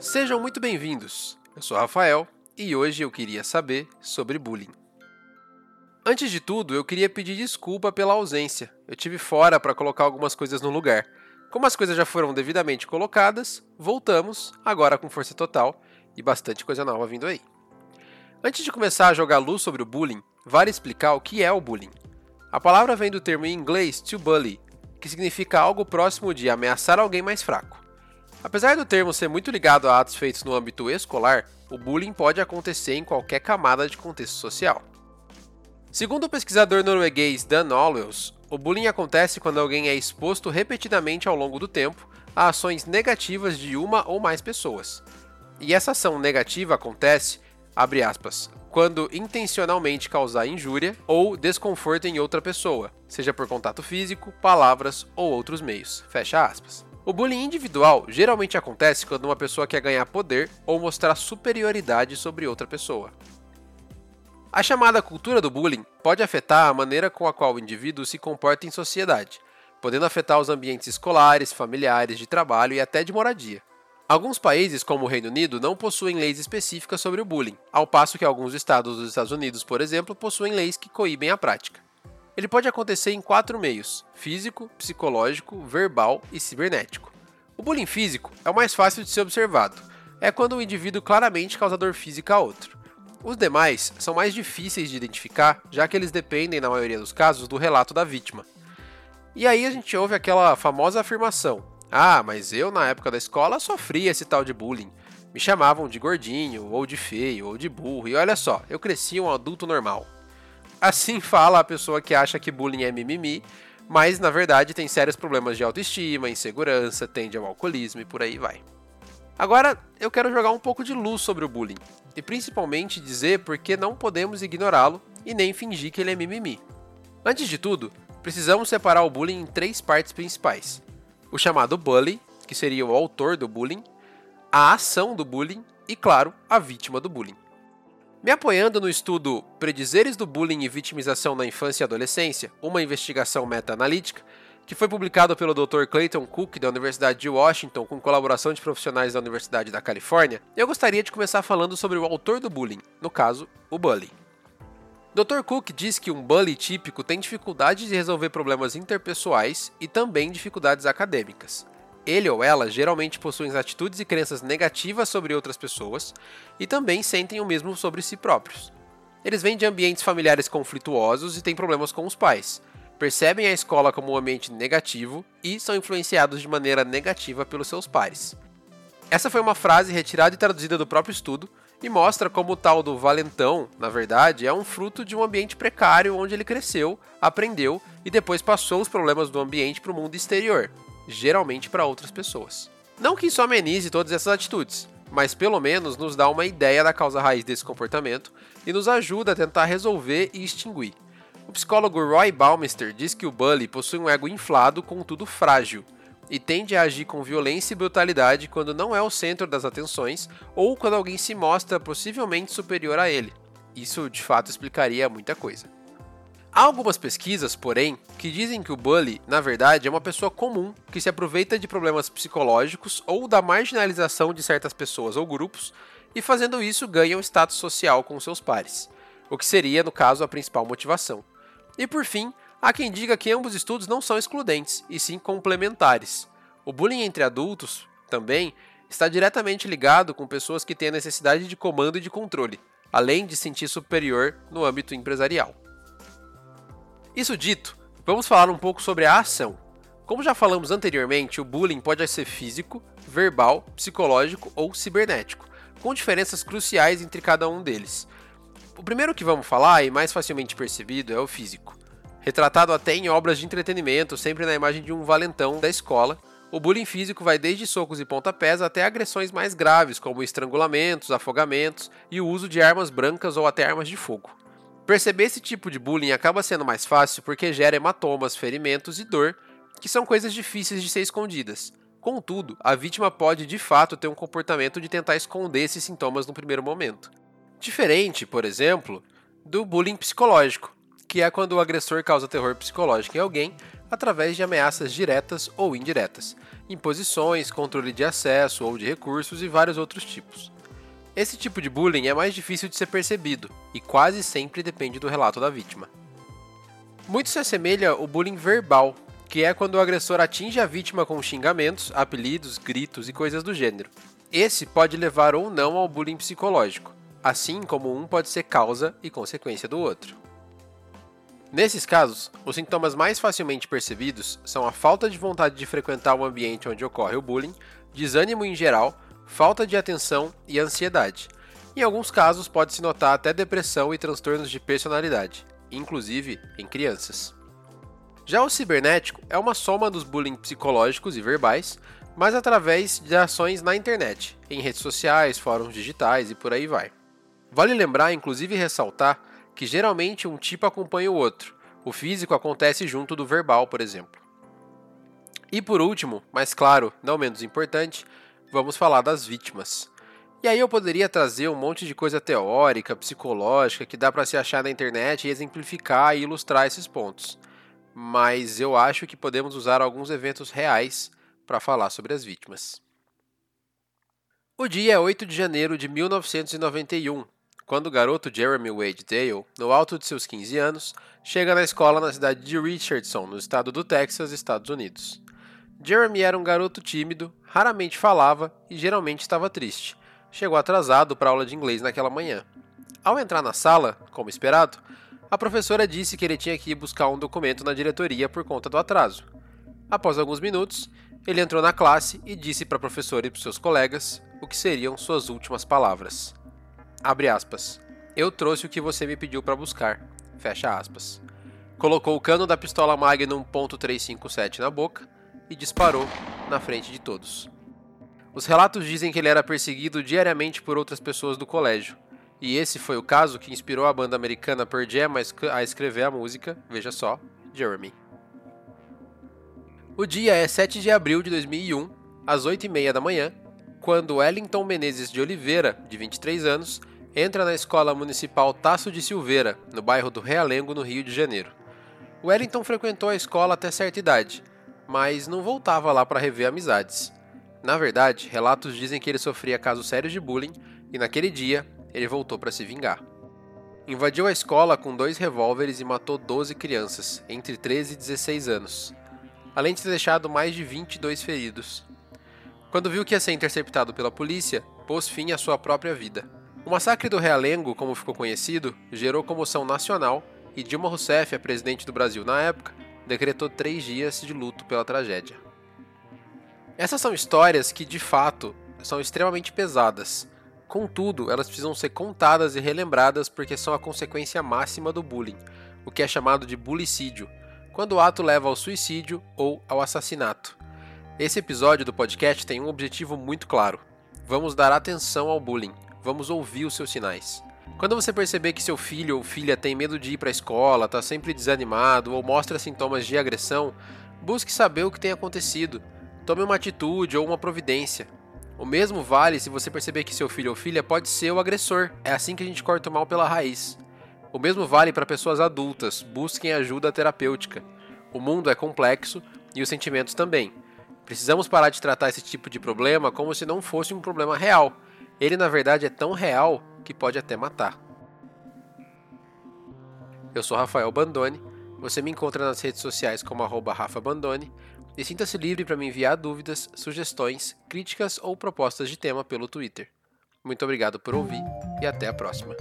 Sejam muito bem-vindos. Eu sou Rafael e hoje eu queria saber sobre bullying. Antes de tudo, eu queria pedir desculpa pela ausência. Eu tive fora para colocar algumas coisas no lugar. Como as coisas já foram devidamente colocadas, voltamos agora com força total e bastante coisa nova vindo aí. Antes de começar a jogar luz sobre o bullying, vale explicar o que é o bullying. A palavra vem do termo em inglês to bully, que significa algo próximo de ameaçar alguém mais fraco. Apesar do termo ser muito ligado a atos feitos no âmbito escolar, o bullying pode acontecer em qualquer camada de contexto social. Segundo o pesquisador norueguês Dan Olwels, o bullying acontece quando alguém é exposto repetidamente ao longo do tempo a ações negativas de uma ou mais pessoas. E essa ação negativa acontece, abre aspas, quando intencionalmente causar injúria ou desconforto em outra pessoa, seja por contato físico, palavras ou outros meios. Fecha aspas. O bullying individual geralmente acontece quando uma pessoa quer ganhar poder ou mostrar superioridade sobre outra pessoa. A chamada cultura do bullying pode afetar a maneira com a qual o indivíduo se comporta em sociedade, podendo afetar os ambientes escolares, familiares, de trabalho e até de moradia. Alguns países, como o Reino Unido, não possuem leis específicas sobre o bullying, ao passo que alguns estados dos Estados Unidos, por exemplo, possuem leis que coíbem a prática. Ele pode acontecer em quatro meios: físico, psicológico, verbal e cibernético. O bullying físico é o mais fácil de ser observado. É quando um indivíduo claramente causa dor física a outro. Os demais são mais difíceis de identificar, já que eles dependem, na maioria dos casos, do relato da vítima. E aí a gente ouve aquela famosa afirmação: Ah, mas eu na época da escola sofria esse tal de bullying. Me chamavam de gordinho, ou de feio, ou de burro, e olha só, eu cresci um adulto normal. Assim fala a pessoa que acha que bullying é mimimi, mas na verdade tem sérios problemas de autoestima, insegurança, tende ao alcoolismo e por aí vai. Agora eu quero jogar um pouco de luz sobre o bullying, e principalmente dizer por que não podemos ignorá-lo e nem fingir que ele é mimimi. Antes de tudo, precisamos separar o bullying em três partes principais: o chamado bully, que seria o autor do bullying, a ação do bullying e, claro, a vítima do bullying. Me apoiando no estudo Predizeres do Bullying e Vitimização na Infância e Adolescência, uma investigação meta-analítica, que foi publicado pelo Dr. Clayton Cook da Universidade de Washington com colaboração de profissionais da Universidade da Califórnia, eu gostaria de começar falando sobre o autor do bullying, no caso, o bully. Dr. Cook diz que um bully típico tem dificuldade de resolver problemas interpessoais e também dificuldades acadêmicas ele ou ela geralmente possuem atitudes e crenças negativas sobre outras pessoas e também sentem o mesmo sobre si próprios. Eles vêm de ambientes familiares conflituosos e têm problemas com os pais, percebem a escola como um ambiente negativo e são influenciados de maneira negativa pelos seus pares. Essa foi uma frase retirada e traduzida do próprio estudo e mostra como o tal do valentão, na verdade, é um fruto de um ambiente precário onde ele cresceu, aprendeu e depois passou os problemas do ambiente para o mundo exterior, geralmente para outras pessoas. Não que isso amenize todas essas atitudes, mas pelo menos nos dá uma ideia da causa raiz desse comportamento e nos ajuda a tentar resolver e extinguir. O psicólogo Roy Baumeister diz que o bully possui um ego inflado, contudo frágil, e tende a agir com violência e brutalidade quando não é o centro das atenções ou quando alguém se mostra possivelmente superior a ele. Isso de fato explicaria muita coisa. Há algumas pesquisas, porém, que dizem que o bully, na verdade, é uma pessoa comum que se aproveita de problemas psicológicos ou da marginalização de certas pessoas ou grupos e, fazendo isso, ganha um status social com seus pares, o que seria, no caso, a principal motivação. E por fim, há quem diga que ambos estudos não são excludentes, e sim complementares. O bullying entre adultos, também, está diretamente ligado com pessoas que têm a necessidade de comando e de controle, além de sentir superior no âmbito empresarial. Isso dito, vamos falar um pouco sobre a ação. Como já falamos anteriormente, o bullying pode ser físico, verbal, psicológico ou cibernético, com diferenças cruciais entre cada um deles. O primeiro que vamos falar, e mais facilmente percebido, é o físico. Retratado até em obras de entretenimento, sempre na imagem de um valentão da escola, o bullying físico vai desde socos e pontapés até agressões mais graves, como estrangulamentos, afogamentos e o uso de armas brancas ou até armas de fogo. Perceber esse tipo de bullying acaba sendo mais fácil porque gera hematomas, ferimentos e dor, que são coisas difíceis de ser escondidas. Contudo, a vítima pode de fato ter um comportamento de tentar esconder esses sintomas no primeiro momento. Diferente, por exemplo, do bullying psicológico, que é quando o agressor causa terror psicológico em alguém através de ameaças diretas ou indiretas. imposições, controle de acesso ou de recursos e vários outros tipos. Esse tipo de bullying é mais difícil de ser percebido e quase sempre depende do relato da vítima. Muito se assemelha ao bullying verbal, que é quando o agressor atinge a vítima com xingamentos, apelidos, gritos e coisas do gênero. Esse pode levar ou não ao bullying psicológico, assim como um pode ser causa e consequência do outro. Nesses casos, os sintomas mais facilmente percebidos são a falta de vontade de frequentar o ambiente onde ocorre o bullying, desânimo em geral, falta de atenção e ansiedade. Em alguns casos, pode-se notar até depressão e transtornos de personalidade, inclusive em crianças. Já o cibernético é uma soma dos bullying psicológicos e verbais, mas através de ações na internet, em redes sociais, fóruns digitais e por aí vai. Vale lembrar, inclusive ressaltar, que geralmente um tipo acompanha o outro. O físico acontece junto do verbal, por exemplo. E por último, mas claro, não menos importante, vamos falar das vítimas. E aí eu poderia trazer um monte de coisa teórica, psicológica, que dá para se achar na internet e exemplificar e ilustrar esses pontos. Mas eu acho que podemos usar alguns eventos reais para falar sobre as vítimas. O dia é 8 de janeiro de 1991, quando o garoto Jeremy Wade Dale, no alto de seus 15 anos, chega na escola na cidade de Richardson, no estado do Texas, Estados Unidos. Jeremy era um garoto tímido, raramente falava e geralmente estava triste. Chegou atrasado para a aula de inglês naquela manhã. Ao entrar na sala, como esperado, a professora disse que ele tinha que ir buscar um documento na diretoria por conta do atraso. Após alguns minutos, ele entrou na classe e disse para a professora e para seus colegas o que seriam suas últimas palavras. Abre aspas. Eu trouxe o que você me pediu para buscar. Fecha aspas. Colocou o cano da pistola Magnum .357 na boca e disparou na frente de todos. Os relatos dizem que ele era perseguido diariamente por outras pessoas do colégio, e esse foi o caso que inspirou a banda americana Pearl Jam a escrever a música, veja só, Jeremy. O dia é 7 de abril de 2001, às 8h30 da manhã, quando Wellington Menezes de Oliveira, de 23 anos, entra na Escola Municipal Tasso de Silveira, no bairro do Realengo, no Rio de Janeiro. Wellington frequentou a escola até certa idade, mas não voltava lá para rever amizades. Na verdade, relatos dizem que ele sofria casos sérios de bullying e naquele dia ele voltou para se vingar. Invadiu a escola com dois revólveres e matou 12 crianças, entre 13 e 16 anos, além de ter deixado mais de 22 feridos. Quando viu que ia ser interceptado pela polícia, pôs fim à sua própria vida. O massacre do Realengo, como ficou conhecido, gerou comoção nacional e Dilma Rousseff, a presidente do Brasil na época, decretou três dias de luto pela tragédia. Essas são histórias que, de fato, são extremamente pesadas. Contudo, elas precisam ser contadas e relembradas porque são a consequência máxima do bullying, o que é chamado de bulicídio, quando o ato leva ao suicídio ou ao assassinato. Esse episódio do podcast tem um objetivo muito claro. Vamos dar atenção ao bullying, vamos ouvir os seus sinais. Quando você perceber que seu filho ou filha tem medo de ir para a escola, está sempre desanimado ou mostra sintomas de agressão, busque saber o que tem acontecido. Tome uma atitude ou uma providência. O mesmo vale se você perceber que seu filho ou filha pode ser o agressor. É assim que a gente corta o mal pela raiz. O mesmo vale para pessoas adultas. Busquem ajuda terapêutica. O mundo é complexo e os sentimentos também. Precisamos parar de tratar esse tipo de problema como se não fosse um problema real. Ele, na verdade, é tão real que pode até matar. Eu sou Rafael Bandone. Você me encontra nas redes sociais como @rafa_bandone e sinta-se livre para me enviar dúvidas, sugestões, críticas ou propostas de tema pelo Twitter. Muito obrigado por ouvir e até a próxima.